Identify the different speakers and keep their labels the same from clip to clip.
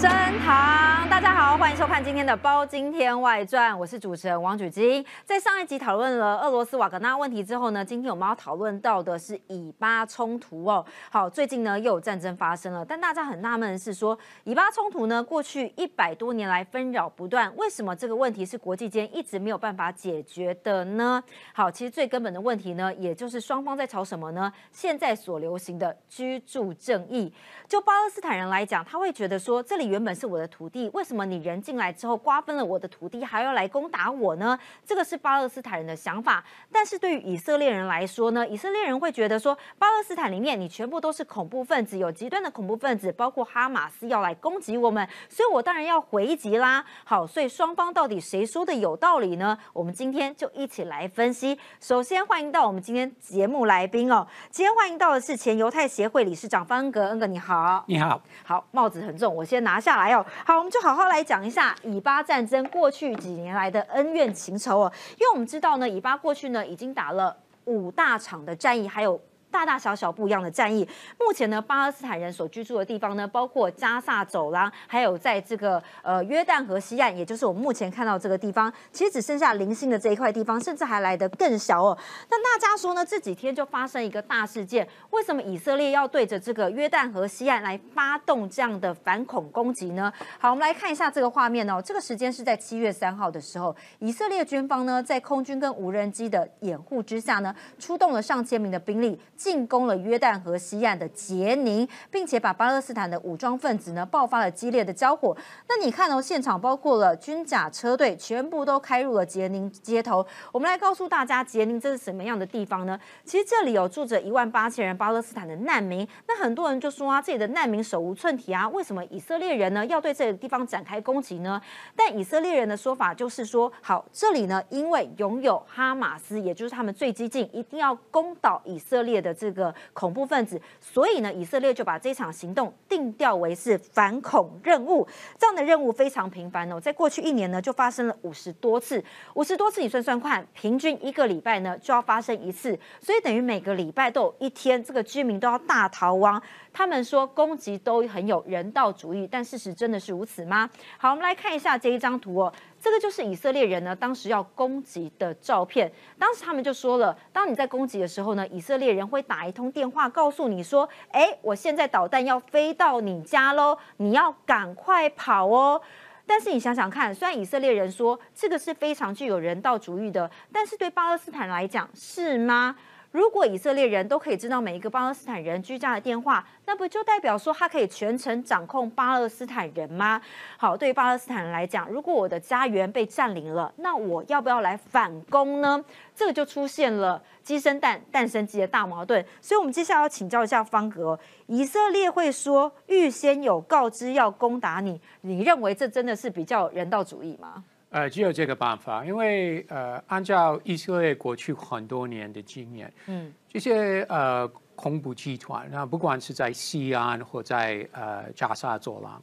Speaker 1: 升堂，大家好，欢迎收看今天的《包今天外传》，我是主持人王举金。在上一集讨论了俄罗斯瓦格纳问题之后呢，今天我们要讨论到的是以巴冲突哦。好，最近呢又有战争发生了，但大家很纳闷的是说，以巴冲突呢过去一百多年来纷扰不断，为什么这个问题是国际间一直没有办法解决的呢？好，其实最根本的问题呢，也就是双方在吵什么呢？现在所流行的居住正义。就巴勒斯坦人来讲，他会觉得说，这里原本是我的土地，为为什么你人进来之后瓜分了我的土地，还要来攻打我呢？这个是巴勒斯坦人的想法。但是对于以色列人来说呢，以色列人会觉得说，巴勒斯坦里面你全部都是恐怖分子，有极端的恐怖分子，包括哈马斯要来攻击我们，所以我当然要回击啦。好，所以双方到底谁说的有道理呢？我们今天就一起来分析。首先欢迎到我们今天节目来宾哦，今天欢迎到的是前犹太协会理事长方格，恩格你。好，
Speaker 2: 你好，
Speaker 1: 好，帽子很重，我先拿下来哦。好，我们就好好好来讲一下以巴战争过去几年来的恩怨情仇哦。因为我们知道呢，以巴过去呢已经打了五大场的战役，还有。大大小小不一样的战役。目前呢，巴勒斯坦人所居住的地方呢，包括加萨走廊，还有在这个呃约旦河西岸，也就是我们目前看到这个地方，其实只剩下零星的这一块地方，甚至还来得更小哦。那大家说呢？这几天就发生一个大事件，为什么以色列要对着这个约旦河西岸来发动这样的反恐攻击呢？好，我们来看一下这个画面哦。这个时间是在七月三号的时候，以色列军方呢在空军跟无人机的掩护之下呢，出动了上千名的兵力。进攻了约旦河西岸的杰宁，并且把巴勒斯坦的武装分子呢爆发了激烈的交火。那你看哦，现场包括了军甲车队，全部都开入了杰宁街头。我们来告诉大家，杰宁这是什么样的地方呢？其实这里有住着一万八千人巴勒斯坦的难民。那很多人就说啊，这里的难民手无寸铁啊，为什么以色列人呢要对这个地方展开攻击呢？但以色列人的说法就是说，好，这里呢因为拥有哈马斯，也就是他们最激进，一定要攻倒以色列的。这个恐怖分子，所以呢，以色列就把这场行动定调为是反恐任务。这样的任务非常频繁哦，在过去一年呢，就发生了五十多次。五十多次，你算算看，平均一个礼拜呢就要发生一次，所以等于每个礼拜都有一天，这个居民都要大逃亡。他们说攻击都很有人道主义，但事实真的是如此吗？好，我们来看一下这一张图哦。这个就是以色列人呢当时要攻击的照片。当时他们就说了，当你在攻击的时候呢，以色列人会打一通电话告诉你说：“哎，我现在导弹要飞到你家喽，你要赶快跑哦。”但是你想想看，虽然以色列人说这个是非常具有人道主义的，但是对巴勒斯坦来讲是吗？如果以色列人都可以知道每一个巴勒斯坦人居家的电话，那不就代表说他可以全程掌控巴勒斯坦人吗？好，对于巴勒斯坦人来讲，如果我的家园被占领了，那我要不要来反攻呢？这个就出现了鸡生蛋，蛋生鸡的大矛盾。所以，我们接下来要请教一下方格，以色列会说预先有告知要攻打你，你认为这真的是比较人道主义吗？
Speaker 2: 呃，只有这个办法，因为呃，按照以色列过去很多年的经验，嗯，这些呃恐怖集团，那不管是在西安或在呃加沙走廊，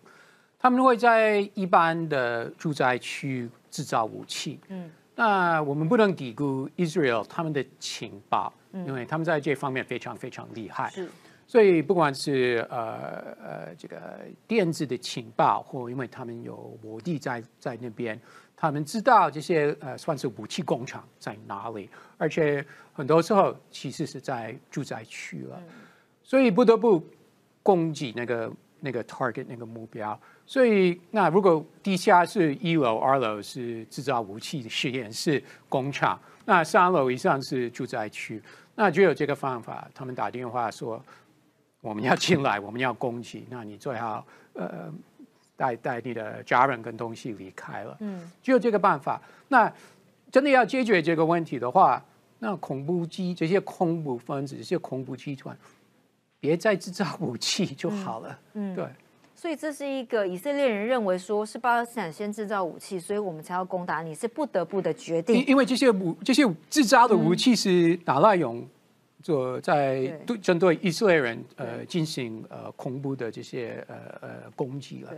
Speaker 2: 他们会在一般的住宅区制造武器，嗯，那我们不能低估 Israel 他们的情报，因为他们在这方面非常非常厉害，是，所以不管是呃呃这个电子的情报，或因为他们有我地在在那边。他们知道这些呃，算是武器工厂在哪里，而且很多时候其实是在住宅区了，所以不得不攻击那个那个 target 那个目标。所以那如果地下是一楼、二楼是制造武器的实验室、工厂，那三楼以上是住宅区，那就有这个方法。他们打电话说我们要进来，我们要攻击，那你最好呃。带带你的家人跟东西离开了，嗯，只有这个办法。那真的要解决这个问题的话，那恐怖机这些恐怖分子、这些恐怖集团，别再制造武器就好了。嗯，对。
Speaker 1: 所以这是一个以色列人认为说是巴勒斯坦先制造武器，所以我们才要攻打你，是不得不的决定。
Speaker 2: 因为这些武这些制造的武器是拿来用做在对针对以色列人呃进行呃恐怖的这些呃呃攻击了。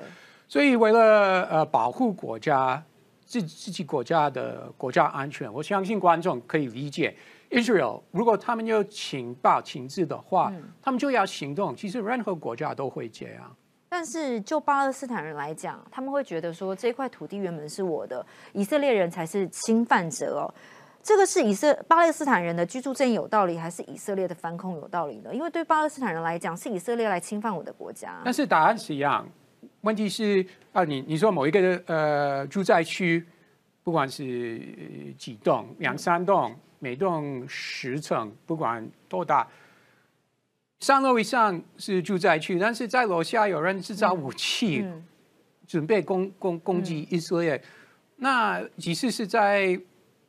Speaker 2: 所以，为了呃保护国家自自己国家的国家安全，我相信观众可以理解，Israel 如果他们有情报、情治的话，他们就要行动。其实任何国家都会这样。
Speaker 1: 但是就巴勒斯坦人来讲，他们会觉得说这块土地原本是我的，以色列人才是侵犯者哦。这个是以色巴勒斯坦人的居住正义有道理，还是以色列的反恐有道理呢？因为对巴勒斯坦人来讲，是以色列来侵犯我的国家。
Speaker 2: 但是答案是一样，问题是啊，你你说某一个呃住宅区，不管是几栋、两三栋，每栋十层，不管多大。三楼以上是住宅区，但是在楼下有人制造武器，准备攻攻攻击以色列。那即使是在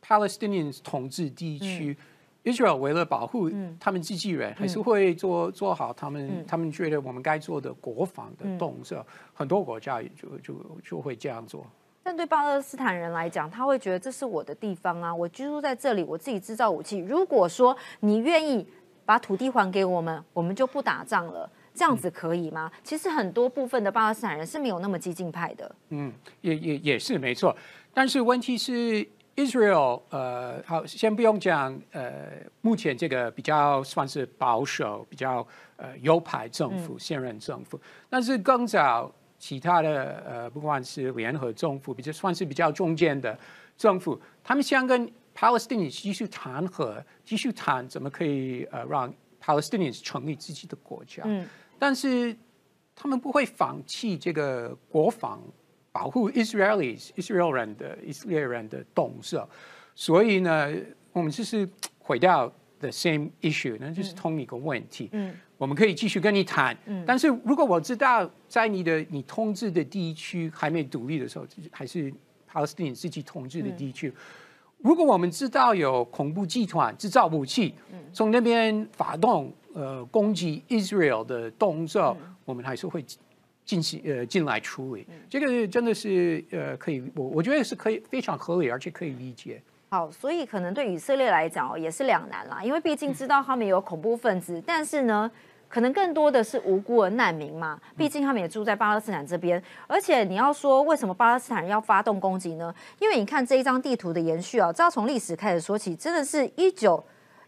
Speaker 2: Palestinian 统治地区，Israel 为了保护他们自己人，还是会做做好他们他们觉得我们该做的国防的动作。很多国家也就就就会这样做。
Speaker 1: 但对巴勒斯坦人来讲，他会觉得这是我的地方啊，我居住在这里，我自己制造武器。如果说你愿意。把土地还给我们，我们就不打仗了，这样子可以吗？其实很多部分的巴勒斯坦人是没有那么激进派的。
Speaker 2: 嗯，也也也是没错。但是问题是，Israel，呃，好，先不用讲，呃，目前这个比较算是保守、比较呃右派政府，现任政府。但是更早其他的，呃，不管是联合政府，比较算是比较中间的政府，他们想跟。Palestinians 继续谈和继续谈怎么可以呃让 Palestinians 成立自己的国家，嗯，但是他们不会放弃这个国防保护 Israelis Israel 人的以色列人的动作，所以呢，我们就是回到 the same issue，那就是同一个问题，嗯，我们可以继续跟你谈，嗯，但是如果我知道在你的你统治的地区还没独立的时候，还是 Palestinians 自己统治的地区。如果我们知道有恐怖集团制造武器，从那边发动呃攻击 Israel 的动作，我们还是会进行呃进来处理。这个真的是呃可以，我我觉得是可以非常合理，而且可以理解。
Speaker 1: 好，所以可能对以色列来讲哦，也是两难啦，因为毕竟知道他们有恐怖分子，但是呢。可能更多的是无辜的难民嘛，毕竟他们也住在巴勒斯坦这边。而且你要说为什么巴勒斯坦人要发动攻击呢？因为你看这一张地图的延续啊，这要从历史开始说起，真的是一九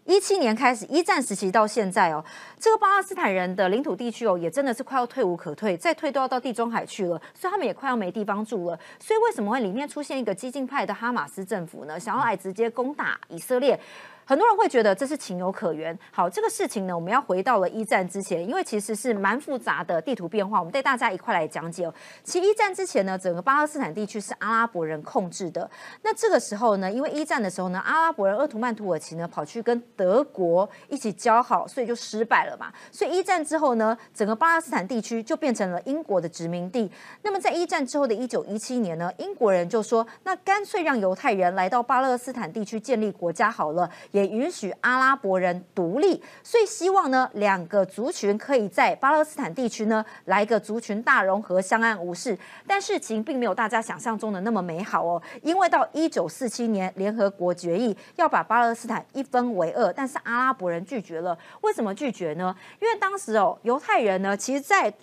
Speaker 1: 一七年开始一战时期到现在哦，这个巴勒斯坦人的领土地区哦，也真的是快要退无可退，再退都要到地中海去了，所以他们也快要没地方住了。所以为什么会里面出现一个激进派的哈马斯政府呢？想要来直接攻打以色列？很多人会觉得这是情有可原。好，这个事情呢，我们要回到了一战之前，因为其实是蛮复杂的地图变化。我们带大家一块来讲解哦。其实一战之前呢，整个巴勒斯坦地区是阿拉伯人控制的。那这个时候呢，因为一战的时候呢，阿拉伯人鄂图曼土耳其呢跑去跟德国一起交好，所以就失败了嘛。所以一战之后呢，整个巴勒斯坦地区就变成了英国的殖民地。那么在一战之后的一九一七年呢，英国人就说，那干脆让犹太人来到巴勒斯坦地区建立国家好了。也允许阿拉伯人独立，所以希望呢两个族群可以在巴勒斯坦地区呢来个族群大融合，相安无事。但事情并没有大家想象中的那么美好哦，因为到一九四七年联合国决议要把巴勒斯坦一分为二，但是阿拉伯人拒绝了。为什么拒绝呢？因为当时哦犹太人呢，其实在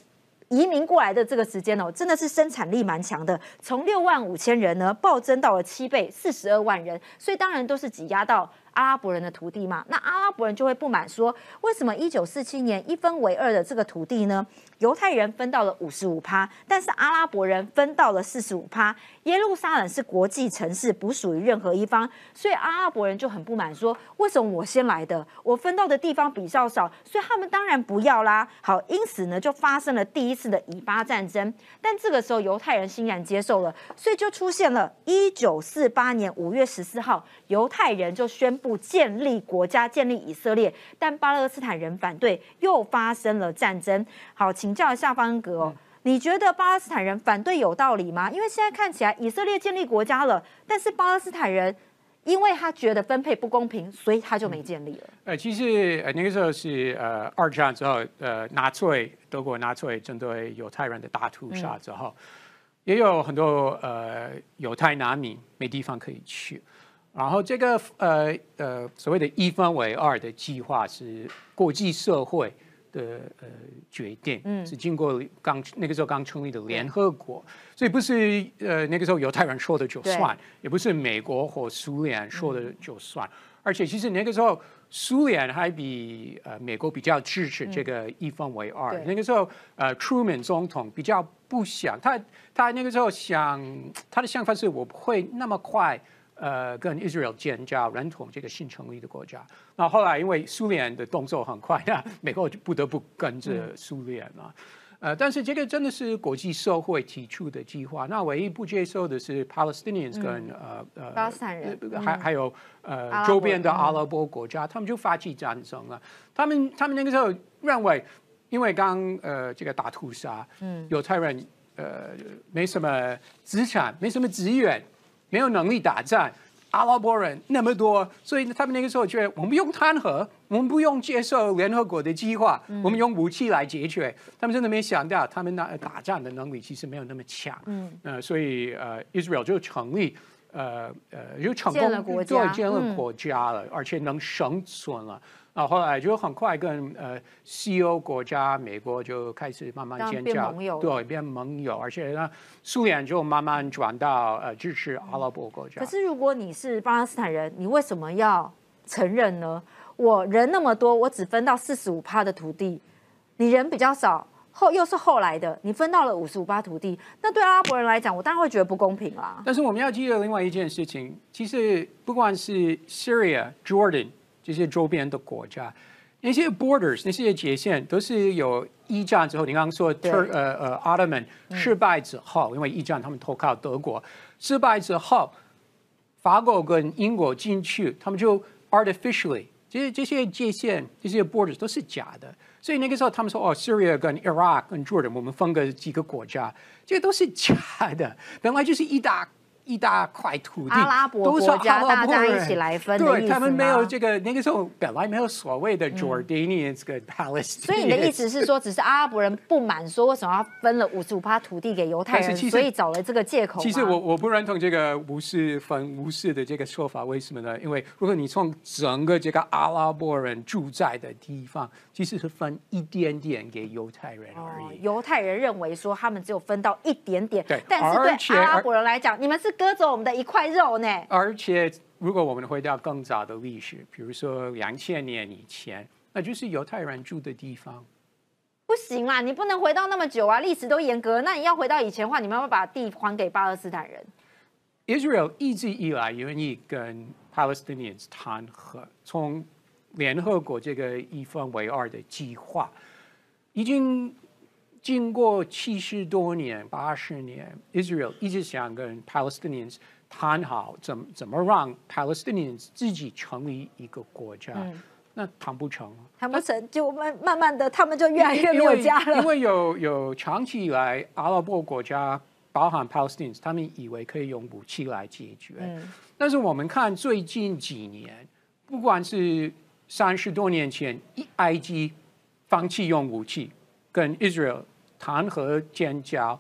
Speaker 1: 移民过来的这个时间哦，真的是生产力蛮强的，从六万五千人呢暴增到了七倍，四十二万人，所以当然都是挤压到。阿拉伯人的土地嘛，那阿拉伯人就会不满，说为什么一九四七年一分为二的这个土地呢？犹太人分到了五十五趴，但是阿拉伯人分到了四十五趴。耶路撒冷是国际城市，不属于任何一方，所以阿拉伯人就很不满，说为什么我先来的，我分到的地方比较少，所以他们当然不要啦。好，因此呢，就发生了第一次的以巴战争。但这个时候犹太人欣然接受了，所以就出现了一九四八年五月十四号，犹太人就宣布建立国家，建立以色列。但巴勒斯坦人反对，又发生了战争。好，请。教一下方格哦，你觉得巴勒斯坦人反对有道理吗？因为现在看起来以色列建立国家了，但是巴勒斯坦人因为他觉得分配不公平，所以他就没建立了。
Speaker 2: 呃，其实呃那个时候是呃二战之后，呃纳粹德国纳粹针对犹太人的大屠杀之后，也有很多呃犹太难民没地方可以去，然后这个呃呃所谓的一分为二的计划是国际社会。的呃决定是经过刚那个时候刚成立的联合国，所以不是呃那个时候犹太人说的就算，也不是美国或苏联说的就算，而且其实那个时候苏联还比呃美国比较支持这个一分为二。那个时候呃，Truman 总统比较不想他，他那个时候想他的想法是我不会那么快呃跟 Israel 建交，认同这个新成立的国家。那后来因为苏联的动作很快，啊美国就不得不跟着苏联了。呃，但是这个真的是国际社会提出的计划，那唯一不接受的是 Palestinians 跟呃
Speaker 1: 呃巴勒斯坦人，
Speaker 2: 还还有呃周边的阿拉伯国家，他们就发起战争了。他们他们那个时候认为，因为刚呃这个大屠杀，嗯，犹太人呃没什么资产，没什么资源，没有能力打战。阿拉伯人那么多，所以他们那个时候觉得，我们不用谈和，我们不用接受联合国的计划，我们用武器来解决。他们真的没想到，他们那打仗的能力其实没有那么强。嗯，呃，所以呃，Israel 就成立，呃呃，就成功
Speaker 1: 对
Speaker 2: 建了国家了，而且能生存了。啊，后来就很快跟呃西欧国家，美国就开始慢慢建交，对，变盟友，而且呢，苏联就慢慢转到呃支持阿拉伯国家。
Speaker 1: 可是如果你是巴勒斯坦人，你为什么要承认呢？我人那么多，我只分到四十五趴的土地，你人比较少，后又是后来的，你分到了五十五八土地，那对阿拉伯人来讲，我当然会觉得不公平啦。
Speaker 2: 但是我们要记得另外一件事情，其实不管是 Syria、Jordan。这些周边的国家，那些 borders 那些界限都是有一战之后，你刚刚说 Tur 呃呃 Ottoman 失败之后，因为一战他们投靠德国，失败之后，法国跟英国进去，他们就 artificially 这些这些界限这些 borders 都是假的，所以那个时候他们说哦，Syria 跟 Iraq 跟 Jordan 我们分个几个国家，这个都是假的，本来就是一大。一大块土地，
Speaker 1: 阿拉伯国家大家一起来分
Speaker 2: 对他们没有这个那个时候本来没有所谓的 Jordanians 跟 Palestinians。
Speaker 1: 所以你的意思是说，只是阿拉伯人不满，说为什么要分了五十五趴土地给犹太人，所以找了这个借口。
Speaker 2: 其实我我不认同这个无视分无视的这个说法，为什么呢？因为如果你从整个这个阿拉伯人住在的地方，其实是分一点点给犹太人而已。
Speaker 1: 犹太人认为说他们只有分到一点点，对，但是对阿拉伯人来讲，你们是。割走我们的一块肉呢？
Speaker 2: 而且，如果我们回到更早的历史，比如说两千年以前，那就是犹太人住的地方。
Speaker 1: 不行啊，你不能回到那么久啊，历史都严格。那你要回到以前的话，你们要把地还给巴勒斯坦人。
Speaker 2: Israel 一直以来愿意跟 Palestinians 谈和，从联合国这个一分为二的计划已经。经过七十多年、八十年，Israel 一直想跟 Palestinians 谈好，怎怎么让 Palestinians 自己成立一个国家？那谈不成，
Speaker 1: 谈不成就慢慢慢的，他们就越来越没有家了。
Speaker 2: 因为有有长期以来，阿拉伯国家，包含 Palestinians，他们以为可以用武器来解决。但是我们看最近几年，不管是三十多年前，埃及放弃用武器。跟 Israel 谈和建交，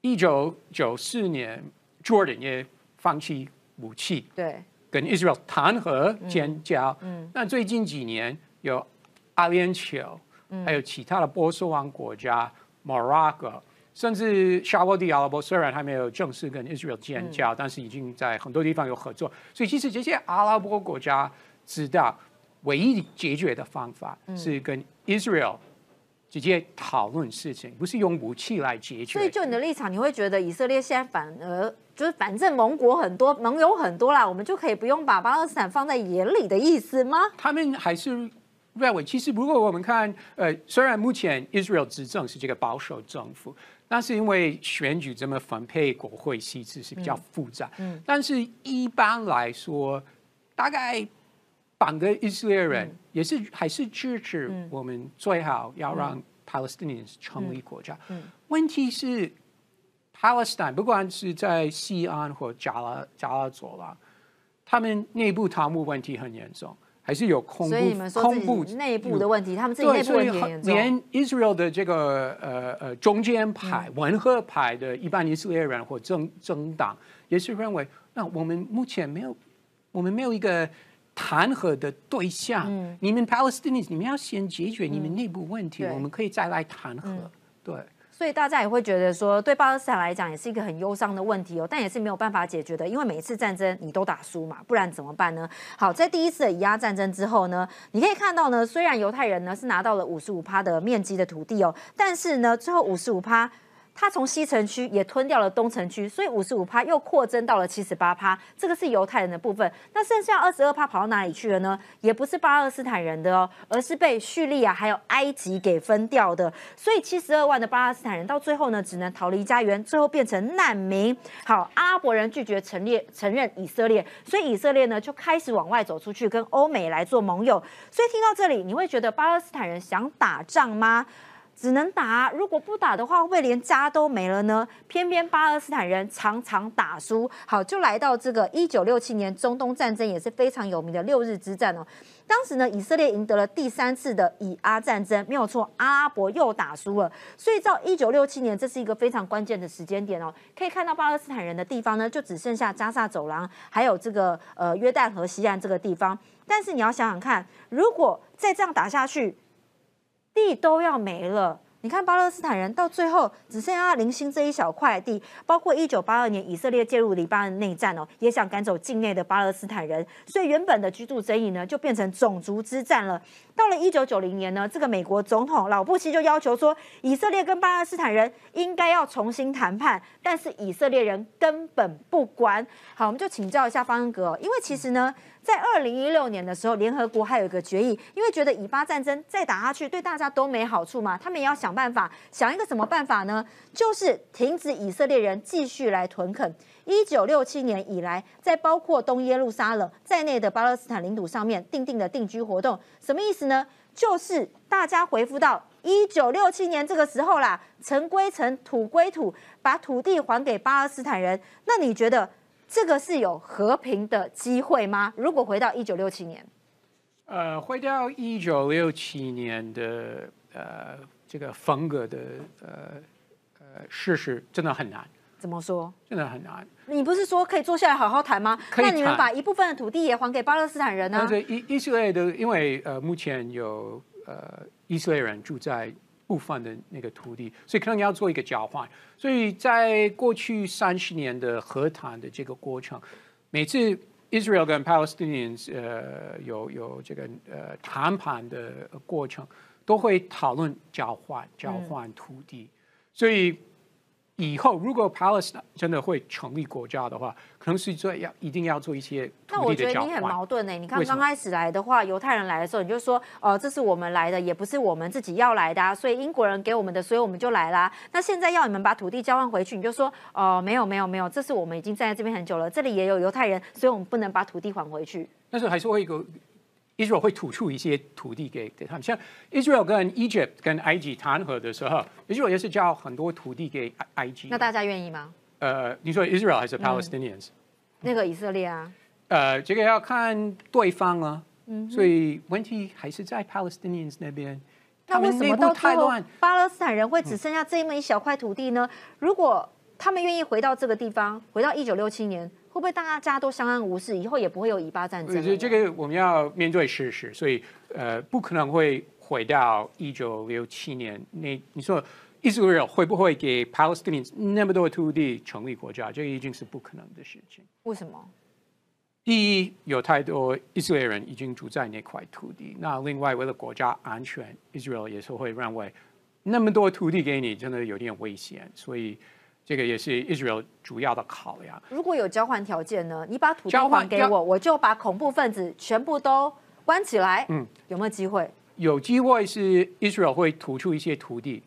Speaker 2: 一九九四年，Jordan 也放弃武器，
Speaker 1: 对，
Speaker 2: 跟 Israel 谈和建交。嗯，那最近几年有阿联酋，还有其他的波斯湾国家，Morocco，甚至沙地阿拉伯，虽然还没有正式跟 Israel 建交，但是已经在很多地方有合作。所以其实这些阿拉伯国家知道，唯一解决的方法是跟 Israel。直接讨论事情，不是用武器来解决。
Speaker 1: 所以，就你的立场，你会觉得以色列现在反而就是反正盟国很多，盟友很多啦，我们就可以不用把巴勒斯坦放在眼里的意思吗？
Speaker 2: 他们还是认为，其实如果我们看，呃，虽然目前 Israel 执政是这个保守政府，但是因为选举这么分配国会席次是比较复杂。嗯。但是一般来说，大概。反的以色列人也是还是支持我们最好要让 Palestinians 成立国家。问题是 Palestine 不管是在西安或加拉加拉佐拉，他们内部贪污问题很严重，还是有恐怖恐怖
Speaker 1: 内部的问题，他们自己内部问题严重。
Speaker 2: 连 Israel 的这个呃呃中间派、温和派的一般以色列人或政政党也是认为，那我们目前没有，我们没有一个。谈和的对象，你们 Palestinians，你们要先解决你们内部问题，我们可以再来谈和。对，
Speaker 1: 所以大家也会觉得说，对巴勒斯坦来讲也是一个很忧伤的问题哦，但也是没有办法解决的，因为每一次战争你都打输嘛，不然怎么办呢？好，在第一次的以压战争之后呢，你可以看到呢，虽然犹太人呢是拿到了五十五趴的面积的土地哦，但是呢，最后五十五趴。它从西城区也吞掉了东城区，所以五十五趴又扩增到了七十八趴，这个是犹太人的部分。那剩下二十二趴跑到哪里去了呢？也不是巴勒斯坦人的哦，而是被叙利亚还有埃及给分掉的。所以七十二万的巴勒斯坦人到最后呢，只能逃离家园，最后变成难民。好，阿拉伯人拒绝承列承认以色列，所以以色列呢就开始往外走出去，跟欧美来做盟友。所以听到这里，你会觉得巴勒斯坦人想打仗吗？只能打，如果不打的话，会不会连家都没了呢？偏偏巴勒斯坦人常常打输，好，就来到这个一九六七年中东战争也是非常有名的六日之战哦。当时呢，以色列赢得了第三次的以阿战争，没有错，阿拉伯又打输了。所以到一九六七年，这是一个非常关键的时间点哦。可以看到巴勒斯坦人的地方呢，就只剩下加萨走廊，还有这个呃约旦河西岸这个地方。但是你要想想看，如果再这样打下去，地都要没了，你看巴勒斯坦人到最后只剩下零星这一小块地，包括一九八二年以色列介入黎巴嫩内战哦，也想赶走境内的巴勒斯坦人，所以原本的居住争议呢就变成种族之战了。到了一九九零年呢，这个美国总统老布希就要求说，以色列跟巴勒斯坦人应该要重新谈判，但是以色列人根本不管。好，我们就请教一下方恩格，因为其实呢。在二零一六年的时候，联合国还有一个决议，因为觉得以巴战争再打下去对大家都没好处嘛，他们也要想办法，想一个什么办法呢？就是停止以色列人继续来屯垦。一九六七年以来，在包括东耶路撒冷在内的巴勒斯坦领土上面定定的定居活动，什么意思呢？就是大家回复到一九六七年这个时候啦，城归城，土归土，把土地还给巴勒斯坦人。那你觉得？这个是有和平的机会吗？如果回到一九六七年，
Speaker 2: 呃，回到一九六七年的呃这个风格的呃呃事实，真的很难。
Speaker 1: 怎么说？
Speaker 2: 真的很难。
Speaker 1: 你不是说可以坐下来好好谈吗？那你们把一部分的土地也还给巴勒斯坦人呢？
Speaker 2: 但是以以色列的，因为呃目前有呃以色列人住在。部分的那个土地，所以可能要做一个交换。所以在过去三十年的和谈的这个过程，每次 Israel 跟 Palestinians 呃有有这个呃谈判的过程，都会讨论交换交换土地。所以。以后如果 Palestine 真的会成立国家的话，可能是做要一定要做一些
Speaker 1: 那我觉得你很矛盾呢。你看刚开始来的话，犹太人来的时候，你就说哦，这是我们来的，也不是我们自己要来的，啊所以英国人给我们的，所以我们就来啦。那现在要你们把土地交换回去，你就说哦，没有没有没有，这是我们已经站在这边很久了，这里也有犹太人，所以我们不能把土地还回去。
Speaker 2: 但是还是会一个。Israel 会吐出一些土地给给他们，像 Israel 跟 Egypt 跟埃及谈和的时候，Israel 也是交很多土地给埃埃及。
Speaker 1: 那大家愿意吗？
Speaker 2: 呃，你说 Israel 还是 Palestinians？
Speaker 1: 那个以色列啊。
Speaker 2: 呃，这个要看对方啊。嗯。所以问题还是在 Palestinians 那边。
Speaker 1: 那为什么到最后巴勒斯坦人会只剩下这么一小块土地呢？如果他们愿意回到这个地方，回到一九六七年。会不会大家都相安无事，以后也不会有以巴战争？
Speaker 2: 这这个我们要面对事实，所以呃，不可能会回到一九六七年。那你说以色列会不会给 Palestinians 那么多土地成立国家？这已经是不可能的事情。
Speaker 1: 为什么？
Speaker 2: 第一，有太多以色列人已经住在那块土地。那另外，为了国家安全，Israel 也是会认为那么多土地给你，真的有点危险，所以。这个也是 Israel 主要的考量。
Speaker 1: 如果有交换条件呢？你把土地还给我，我就把恐怖分子全部都关起来。嗯，有没有机会？
Speaker 2: 有机会是 Israel 会吐出一些土地，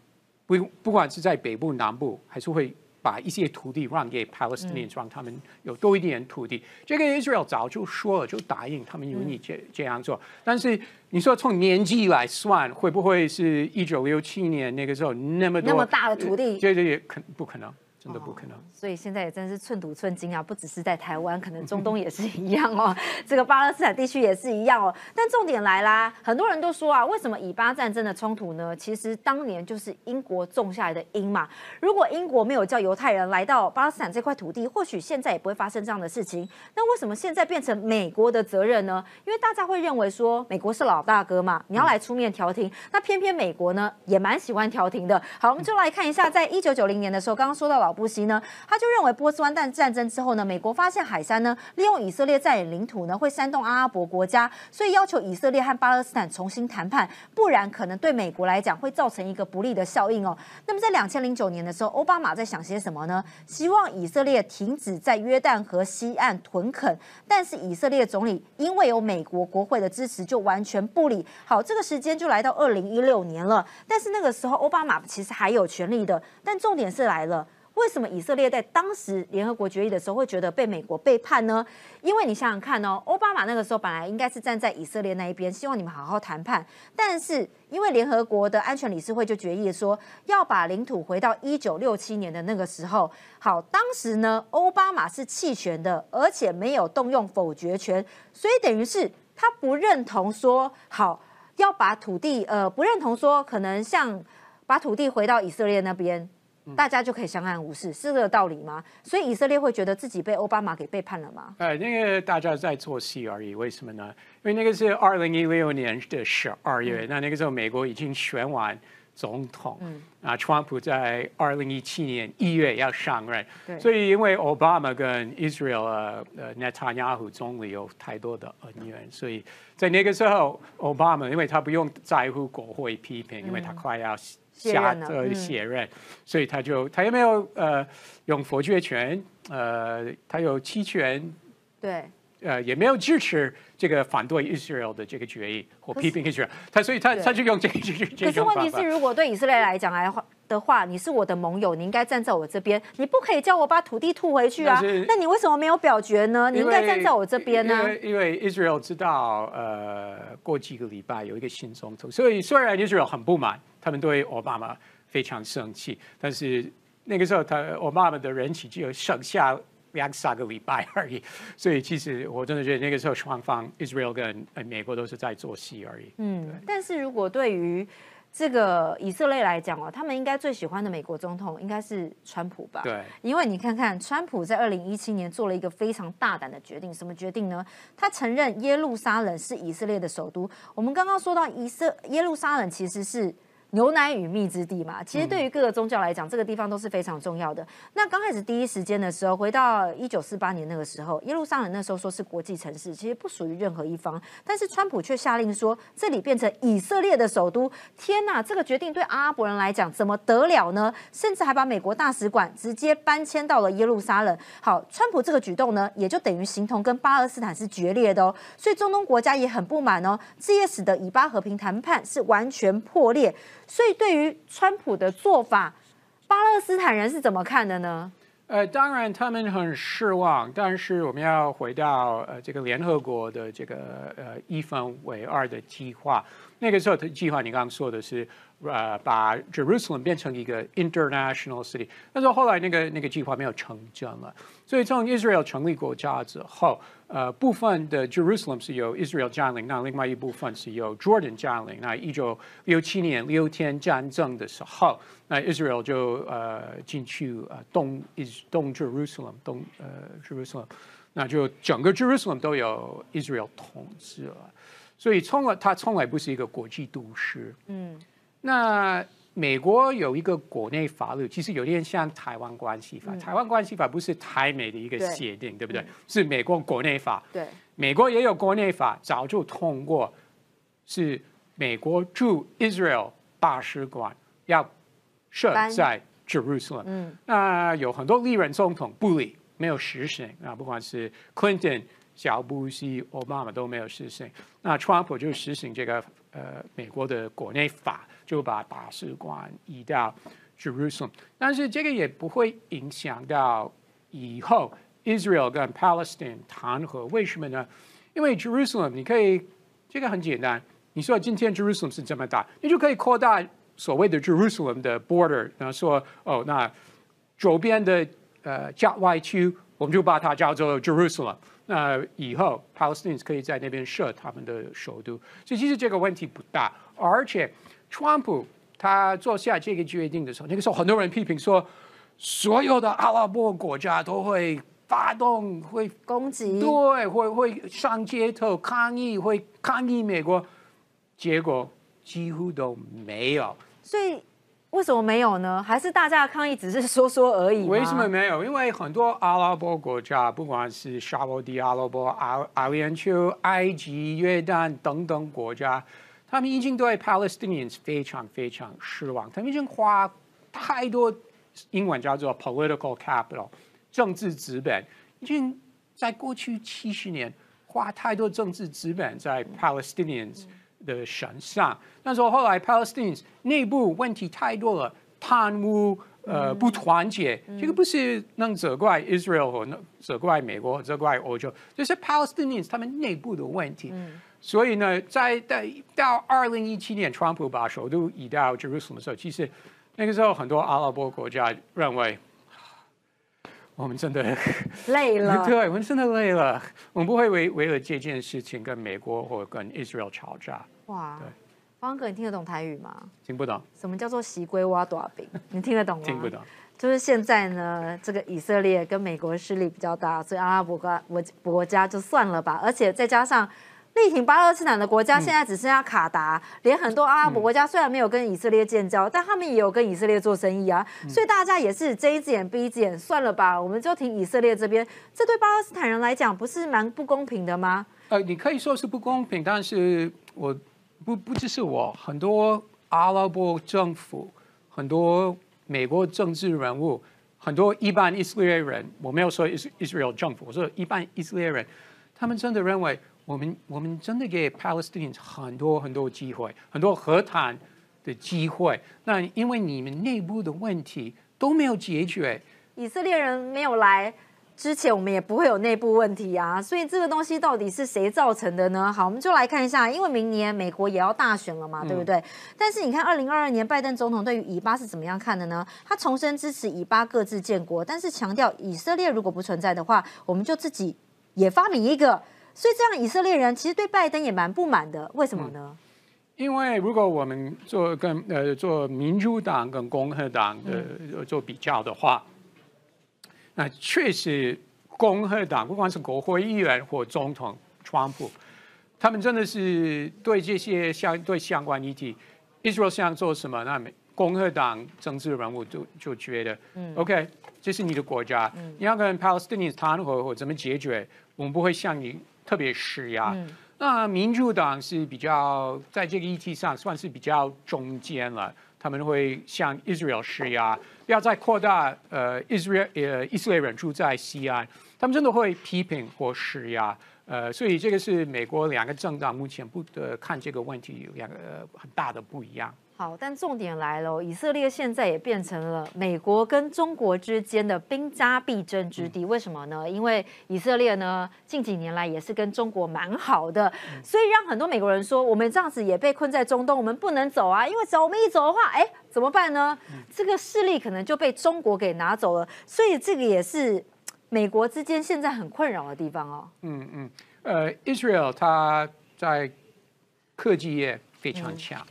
Speaker 2: 不不管是在北部、南部，还是会把一些土地让给 Palestinians，让他们有多一点土地。这个 Israel 早就说了，就答应他们有你这这样做。但是你说从年纪来算，会不会是一九六七年那个时候那么多
Speaker 1: 那么大的土地？
Speaker 2: 这这也可不可能？真的不可能。
Speaker 1: 所以现在也真是寸土寸金啊，不只是在台湾，可能中东也是一样哦，这个巴勒斯坦地区也是一样哦。但重点来啦，很多人都说啊，为什么以巴战争的冲突呢？其实当年就是英国种下来的因嘛。如果英国没有叫犹太人来到巴勒斯坦这块土地，或许现在也不会发生这样的事情。那为什么现在变成美国的责任呢？因为大家会认为说，美国是老大哥嘛，你要来出面调停。那偏偏美国呢，也蛮喜欢调停的。好，我们就来看一下，在一九九零年的时候，刚刚说到老布希呢，他就认为波斯湾战战争之后呢，美国发现海山呢，利用以色列占领领土呢，会煽动阿拉伯国家，所以要求以色列和巴勒斯坦重新谈判，不然可能对美国来讲会造成一个不利的效应哦。那么在两千零九年的时候，奥巴马在想些什么呢？希望以色列停止在约旦河西岸屯垦，但是以色列总理因为有美国国会的支持，就完全不理。好，这个时间就来到二零一六年了，但是那个时候奥巴马其实还有权利的，但重点是来了。为什么以色列在当时联合国决议的时候会觉得被美国背叛呢？因为你想想看哦，奥巴马那个时候本来应该是站在以色列那一边，希望你们好好谈判。但是因为联合国的安全理事会就决议说要把领土回到一九六七年的那个时候。好，当时呢，奥巴马是弃权的，而且没有动用否决权，所以等于是他不认同说好要把土地呃不认同说可能像把土地回到以色列那边。大家就可以相安无事，是这个道理吗？所以以色列会觉得自己被奥巴马给背叛了吗？
Speaker 2: 哎，那个大家在做戏而已。为什么呢？因为那个是二零一六年的十二月，那那个时候美国已经选完总统，啊，川普在二零一七年一月要上任，所以因为奥巴马跟 Israel 呃呃 Netanyahu 总理有太多的恩怨，所以在那个时候奥巴马因为他不用在乎国会批评，因为他快要。
Speaker 1: 下呃
Speaker 2: 卸任，所以他就他也没有呃用否决权，呃他有期权，
Speaker 1: 对，
Speaker 2: 呃也没有支持这个反对 Israel 的这个决议或批评 Israel，他所以他他就用这个这个
Speaker 1: 可是问题是，如果对以色列来讲来话的话，你是我的盟友，你应该站在我这边，你不可以叫我把土地吐回去啊？那你为什么没有表决呢？你应该站在我这边呢？
Speaker 2: 因为 Israel 知道呃过几个礼拜有一个新总统，所以虽然 Israel 很不满。他们对奥巴马非常生气，但是那个时候他奥巴马的人气只有剩下两三个礼拜而已，所以其实我真的觉得那个时候双方 Israel 跟美国都是在做戏而已。
Speaker 1: 嗯，但是如果对于这个以色列来讲哦，他们应该最喜欢的美国总统应该是川普吧？
Speaker 2: 对，
Speaker 1: 因为你看看川普在二零一七年做了一个非常大胆的决定，什么决定呢？他承认耶路撒冷是以色列的首都。我们刚刚说到以色耶路撒冷其实是。牛奶与蜜之地嘛，其实对于各个宗教来讲，这个地方都是非常重要的。那刚开始第一时间的时候，回到一九四八年那个时候，耶路撒冷那时候说是国际城市，其实不属于任何一方。但是川普却下令说，这里变成以色列的首都。天哪，这个决定对阿拉伯人来讲怎么得了呢？甚至还把美国大使馆直接搬迁到了耶路撒冷。好，川普这个举动呢，也就等于形同跟巴勒斯坦是决裂的哦。所以中东国家也很不满哦，这也使得以巴和平谈判是完全破裂。所以，对于川普的做法，巴勒斯坦人是怎么看的呢？
Speaker 2: 呃，当然他们很失望。但是，我们要回到呃这个联合国的这个呃一分为二的计划。那个时候的计划，你刚刚说的是呃把 Jerusalem 变成一个 international city。但是后来那个那个计划没有成真了。所以从 Israel 成立国家之后。呃，部分的 Jerusalem 是由 Israel 占领，那另外一部分是由 Jordan 占领。那一九六七年六天战争的时候，那 Israel 就呃进去呃东 is 东 Jerusalem 东呃 Jerusalem，那就整个 Jerusalem 都有 Israel 统治了。所以从来它从来不是一个国际都市。嗯，那。美国有一个国内法律，其实有点像台湾关系法。台湾关系法不是台美的一个协定，对不对？是美国国内法。
Speaker 1: 对，
Speaker 2: 美国也有国内法，早就通过，是美国驻 Israel 大使馆要设在 Jerusalem。嗯，那有很多历任总统不理，没有实行啊，不管是 Clinton、小布希、奥巴马都没有实行。那川普就实行这个呃美国的国内法。就把大使馆移到 Jerusalem，但是这个也不会影响到以后 Israel 跟 Palestine 谈和。为什么呢？因为 Jerusalem 你可以，这个很简单。你说今天 Jerusalem 是这么大，你就可以扩大所谓的 Jerusalem 的 border，然后说哦，那周边的呃郊外区，我们就把它叫做 Jerusalem。那以后 Palestinians 可以在那边设他们的首都，所以其实这个问题不大。而且，川普他做下这个决定的时候，那个时候很多人批评说，所有的阿拉伯国家都会发动会
Speaker 1: 攻击，
Speaker 2: 对，会会上街头抗议，会抗议美国，结果几乎都没有。
Speaker 1: 所以。为什么没有呢？还是大家的抗议只是说说而已
Speaker 2: 为什么没有？因为很多阿拉伯国家，不管是沙地阿拉伯、阿阿联酋、埃及、约旦等等国家，他们已经对 Palestinians 非常非常失望。他们已经花太多英文叫做 political capital 政治资本，已经在过去七十年花太多政治资本在 Palestinians。的身上，那时候后来 Palestinians 内部问题太多了，贪污，呃，不团结，这个不是能责怪 Israel 或能责怪美国，责怪欧洲，这是 Palestinians 他们内部的问题。所以呢，在在到二零一七年，川普把首都移到 Jerusalem 的时候，其实那个时候很多阿拉伯国家认为。我们真的
Speaker 1: 累了，
Speaker 2: 对，我们真的累了。我们不会为为了这件事情跟美国或跟 Israel 吵架。哇，对，
Speaker 1: 方哥，你听得懂台语吗？
Speaker 2: 听不懂。
Speaker 1: 什么叫做习龟挖大饼？你听得懂吗？
Speaker 2: 听不懂。
Speaker 1: 就是现在呢，这个以色列跟美国势力比较大，所以阿拉伯国国国家就算了吧。而且再加上。力挺巴勒斯坦的国家现在只剩下卡达，连很多阿拉伯国家虽然没有跟以色列建交，但他们也有跟以色列做生意啊。所以大家也是睁一只眼闭一只眼，算了吧，我们就挺以色列这边。这对巴勒斯坦人来讲，不是蛮不公平的吗？
Speaker 2: 呃，你可以说是不公平，但是我不不只是我，很多阿拉伯政府、很多美国政治人物、很多一般以色列人，我没有说以以色列政府，我说一般以色列人，他们真的认为。我们我们真的给 Palestinians 很多很多机会，很多和谈的机会。那因为你们内部的问题都没有解决，
Speaker 1: 以色列人没有来之前，我们也不会有内部问题啊。所以这个东西到底是谁造成的呢？好，我们就来看一下，因为明年美国也要大选了嘛，对不对？但是你看，二零二二年拜登总统对于以巴是怎么样看的呢？他重申支持以巴各自建国，但是强调以色列如果不存在的话，我们就自己也发明一个。所以这样，以色列人其实对拜登也蛮不满的。为什么呢？
Speaker 2: 因为如果我们做跟呃做民主党跟共和党的做比较的话，那确实共和党不管是国会议员或总统川普，他们真的是对这些相对相关议题，Israel 想做什么，那共和党政治人物就就觉得，OK，这是你的国家，你要跟 Palestinians 谈和或怎么解决，我们不会向你。特别施压，那民主党是比较在这个议题上算是比较中间了，他们会向 Israel 施压，不要再扩大呃 Israel 呃以色列人住在西安，他们真的会批评或施压，呃，所以这个是美国两个政党目前不得看这个问题有两个很大的不一样。
Speaker 1: 好，但重点来了，以色列现在也变成了美国跟中国之间的兵家必争之地。为什么呢？因为以色列呢近几年来也是跟中国蛮好的，所以让很多美国人说，我们这样子也被困在中东，我们不能走啊，因为只要我们一走的话，哎，怎么办呢？这个势力可能就被中国给拿走了。所以这个也是美国之间现在很困扰的地方哦。
Speaker 2: 嗯嗯，呃，Israel 它在科技业非常强。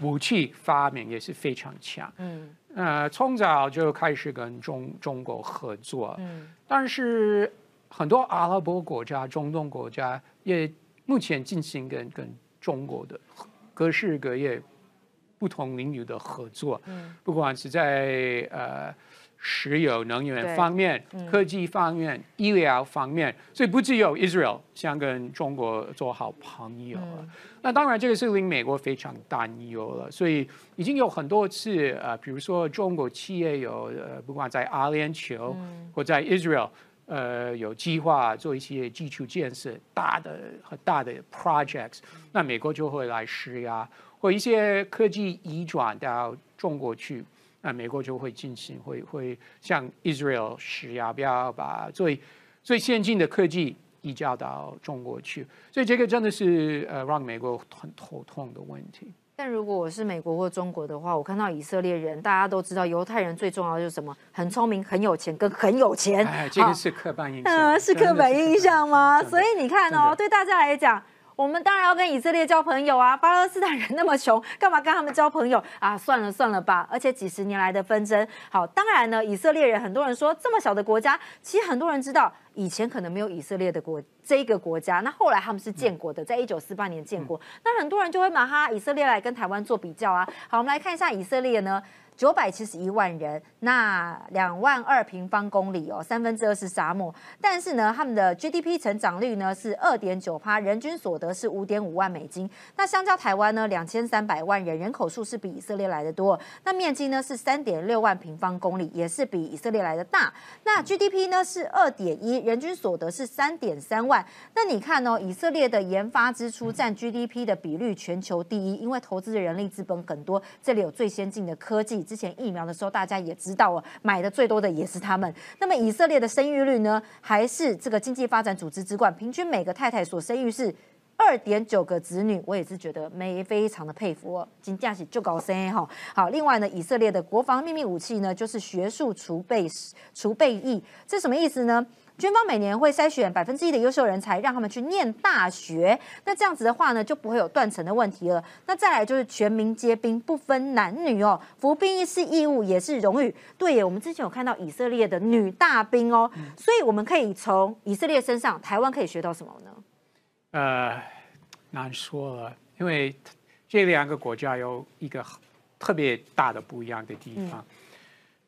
Speaker 2: 武器发明也是非常强，嗯，呃，从早就开始跟中中国合作，嗯，但是很多阿拉伯国家、中东国家也目前进行跟跟中国的各式各业不同领域的合作，嗯，不管是在呃。石油能源方面、科技方面、医疗方面，所以不只有 Israel 想跟中国做好朋友了。那当然，这个是令美国非常担忧了。所以已经有很多次，呃，比如说中国企业有，呃，不管在阿联酋或在 Israel，呃，有计划做一些基础建设、大的和大的 projects，那美国就会来施压，或一些科技移转到中国去。那美国就会进行，会会向 Israel 施压，不要把最最先进的科技移交到中国去。所以这个真的是呃让美国很头痛的问题。
Speaker 1: 但如果我是美国或中国的话，我看到以色列人，大家都知道犹太人最重要的就是什么？很聪明、很有钱，跟很有钱。
Speaker 2: 哎，这个是刻板印 象。
Speaker 1: 是刻板印象吗？所以你看哦，对大家来讲。我们当然要跟以色列交朋友啊！巴勒斯坦人那么穷，干嘛跟他们交朋友啊？算了算了吧。而且几十年来的纷争，好，当然呢，以色列人很多人说这么小的国家，其实很多人知道以前可能没有以色列的国这一个国家，那后来他们是建国的，在一九四八年建国，那很多人就会拿哈以色列来跟台湾做比较啊。好，我们来看一下以色列呢。九百七十一万人，那两万二平方公里哦，三分之二是沙漠。但是呢，他们的 GDP 成长率呢是二点九趴，人均所得是五点五万美金。那相较台湾呢，两千三百万人，人口数是比以色列来的多。那面积呢是三点六万平方公里，也是比以色列来的大。那 GDP 呢是二点一，人均所得是三点三万。那你看哦，以色列的研发支出占 GDP 的比率全球第一，因为投资人力资本很多，这里有最先进的科技。之前疫苗的时候，大家也知道哦，买的最多的也是他们。那么以色列的生育率呢，还是这个经济发展组织之冠，平均每个太太所生育是二点九个子女。我也是觉得没非常的佩服哦，金价是就搞生哈。好，另外呢，以色列的国防秘密武器呢，就是学术储备储备役，这什么意思呢？军方每年会筛选百分之一的优秀人才，让他们去念大学。那这样子的话呢，就不会有断层的问题了。那再来就是全民皆兵，不分男女哦。服兵役是义务，也是荣誉。对耶，我们之前有看到以色列的女大兵哦，所以我们可以从以色列身上，台湾可以学到什么呢？
Speaker 2: 呃，难说了，因为这两个国家有一个特别大的不一样的地方，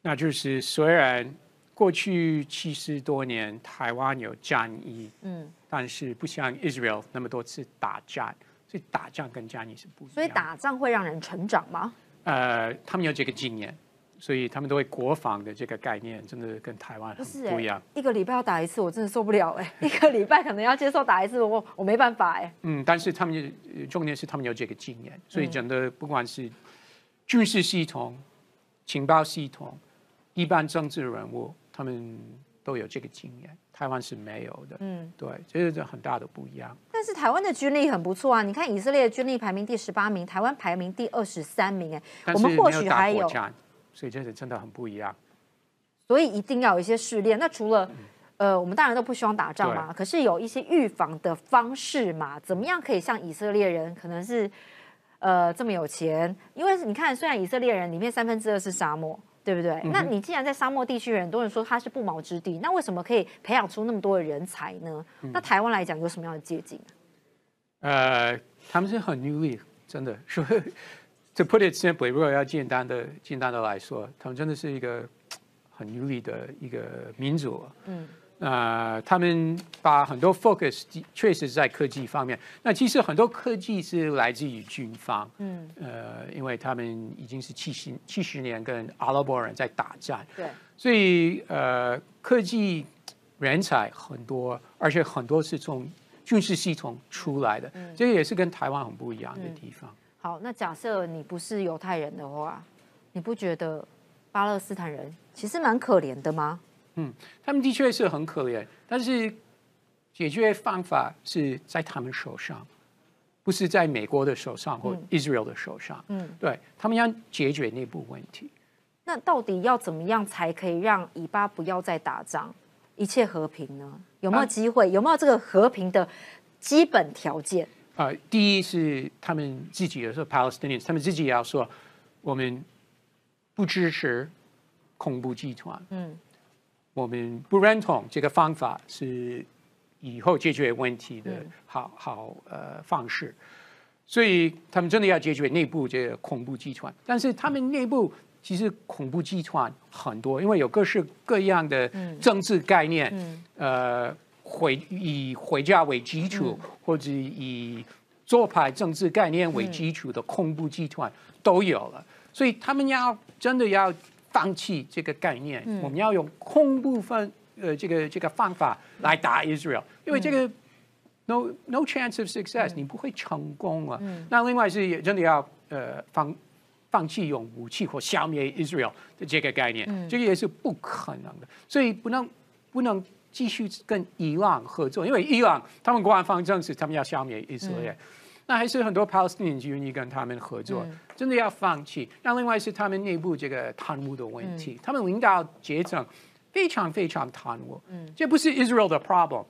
Speaker 2: 那就是虽然。过去七十多年，台湾有战役，嗯，但是不像 Israel 那么多次打仗，所以打仗跟战役是不一样。
Speaker 1: 所以打仗会让人成长吗？
Speaker 2: 呃，他们有这个经验，所以他们都会国防的这个概念，真的跟台湾很不一样。
Speaker 1: 一个礼拜要打一次，我真的受不了哎！一个礼拜可能要接受打一次，我我没办法哎。
Speaker 2: 嗯，但是他们重点是他们有这个经验，所以整的不管是军事系统、情报系统、一般政治人物。他们都有这个经验，台湾是没有的。嗯，对，这是很大的不一样。
Speaker 1: 但是台湾的军力很不错啊！你看以色列的军力排名第十八名，台湾排名第二十三名。哎，
Speaker 2: 我们或许还有，所以这是真的很不一样。
Speaker 1: 所以一定要有一些试炼。那除了呃，我们当然都不希望打仗嘛，可是有一些预防的方式嘛？怎么样可以像以色列人，可能是呃这么有钱？因为你看，虽然以色列人里面三分之二是沙漠。对不对？那你既然在沙漠地区，很多人说它是不毛之地，那为什么可以培养出那么多的人才呢？那台湾来讲有什么样的借鉴？
Speaker 2: 呃，他们是很努力，真的。说，to put it simply，如果要简单的、简单的来说，他们真的是一个很努力的一个民族。嗯。呃，他们把很多 focus 确实在科技方面。那其实很多科技是来自于军方，嗯，呃，因为他们已经是七十七十年跟阿拉伯人在打战，
Speaker 1: 对，
Speaker 2: 所以呃，科技人才很多，而且很多是从军事系统出来的，这个也是跟台湾很不一样的地方。
Speaker 1: 好，那假设你不是犹太人的话，你不觉得巴勒斯坦人其实蛮可怜的吗？
Speaker 2: 嗯，他们的确是很可怜，但是解决方法是在他们手上，不是在美国的手上或 Israel 的手上。嗯，对他们要解决内部问题。
Speaker 1: 那到底要怎么样才可以让以巴不要再打仗，一切和平呢？有没有机会？有没有这个和平的基本条件？
Speaker 2: 啊，第一是他们自己的说 Palestinians，他们自己要说，我们不支持恐怖集团。嗯。我们不认同这个方法是以后解决问题的好好呃方式，所以他们真的要解决内部这个恐怖集团。但是他们内部其实恐怖集团很多，因为有各式各样的政治概念，呃，回以回家为基础或者以做派政治概念为基础的恐怖集团都有了，所以他们要真的要。放弃这个概念，我们要用空部分呃这个这个方法来打 Israel，因为这个 no no chance of success，你不会成功啊。那另外是也真的要呃放放弃用武器或消灭 Israel 的这个概念，这个也是不可能的。所以不能不能继续跟伊朗合作，因为伊朗他们官方政策他们要消灭以色列。那还是很多 Palestinians 愿意跟他们合作，真的要放弃。那另外是他们内部这个贪污的问题，他们领导阶层非常非常贪污，嗯这不是 Israel 的 problem，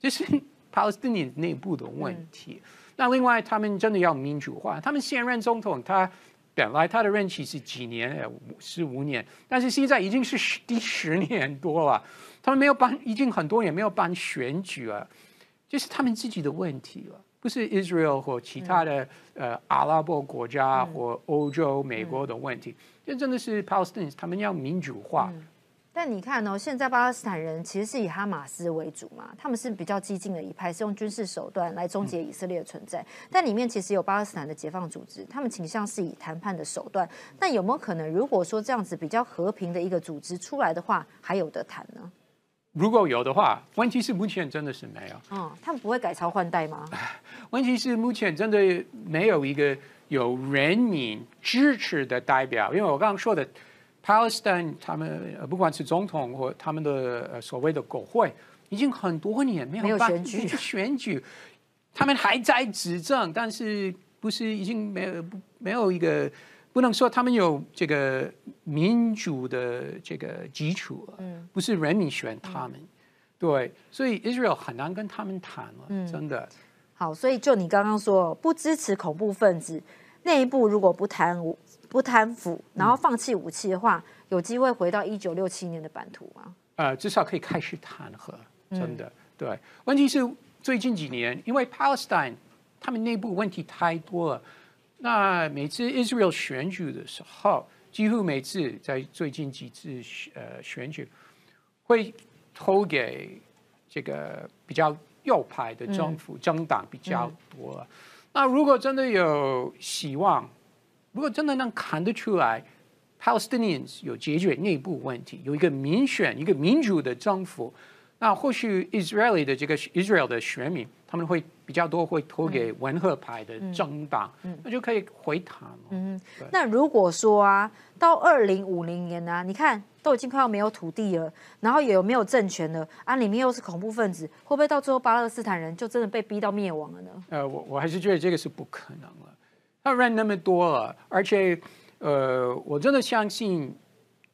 Speaker 2: 这是 Palestinians 内部的问题。那另外他们真的要民主化，他们现任总统他本来他的任期是几年？十五年，但是现在已经是十第十年多了，他们没有办，已经很多年没有办选举了，这是他们自己的问题了。不是 Israel 或其他的呃阿拉伯国家或欧洲、美国的问题，这真的是 Palestinians 他们要民主化。
Speaker 1: 但你看哦，现在巴勒斯坦人其实是以哈马斯为主嘛，他们是比较激进的一派，是用军事手段来终结以色列的存在。但里面其实有巴勒斯坦的解放组织，他们倾向是以谈判的手段。那有没有可能，如果说这样子比较和平的一个组织出来的话，还有得谈呢？
Speaker 2: 如果有的话，问题是目前真的是没有。
Speaker 1: 嗯，他们不会改朝换代吗？
Speaker 2: 问题是目前真的没有一个有人民支持的代表，因为我刚刚说的，Palestine 他们不管是总统或他们的所谓的国会，已经很多年没
Speaker 1: 有选举，
Speaker 2: 选举，他们还在执政，但是不是已经没有没有一个。不能说他们有这个民主的这个基础嗯，不是人民选他们，对，所以 Israel 很难跟他们谈了，真的。
Speaker 1: 好，所以就你刚刚说不支持恐怖分子，内部如果不贪不贪腐，然后放弃武器的话，有机会回到一九六七年的版图吗？
Speaker 2: 呃，至少可以开始谈和，真的。对，问题是最近几年，因为 Palestine 他们内部问题太多了。那每次 Israel 选举的时候，几乎每次在最近几次呃选举，会投给这个比较右派的政府政党比较多。那如果真的有希望，如果真的能看得出来，Palestinians 有解决内部问题，有一个民选、一个民主的政府。那或许 Israeli 的这个 Israel 的选民，他们会比较多会投给文赫派的政党，那就可以回谈了。嗯，
Speaker 1: 那如果说啊，到二零五零年呢，你看都已经快要没有土地了，然后也有没有政权了，啊，里面又是恐怖分子，会不会到最后巴勒斯坦人就真的被逼到灭亡了呢？
Speaker 2: 呃，我我还是觉得这个是不可能了。他人那么多了，而且呃，我真的相信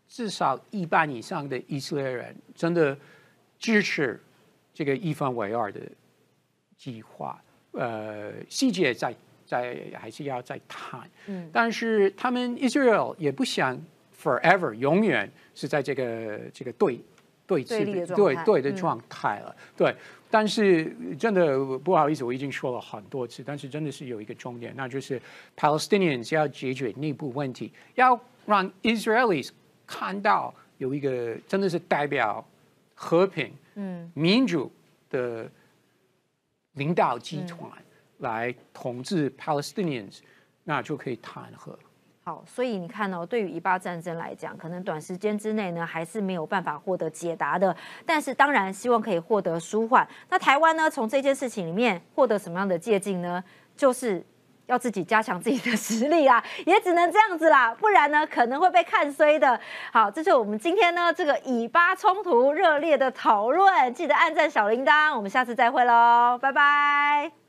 Speaker 2: 至少一半以上的以色列人真的。支持这个一分为二的计划，呃，细节在在还是要再谈。嗯，但是他们 Israel 也不想 forever 永远是在这个这个对对
Speaker 1: 峙
Speaker 2: 对对的状态了。对，但是真的不好意思，我已经说了很多次，但是真的是有一个重点，那就是 Palestinians 要解决内部问题，要让 Israelis 看到有一个真的是代表。和平、嗯，民主的领导集团来统治 Palestinians，那就可以谈和。
Speaker 1: 好，所以你看哦，对于以巴战争来讲，可能短时间之内呢，还是没有办法获得解答的。但是当然，希望可以获得舒缓。那台湾呢，从这件事情里面获得什么样的借鉴呢？就是。要自己加强自己的 实力啊，也只能这样子啦，不然呢可能会被看衰的。好，这是我们今天呢这个以巴冲突热烈的讨论，记得按赞小铃铛，我们下次再会喽，拜拜。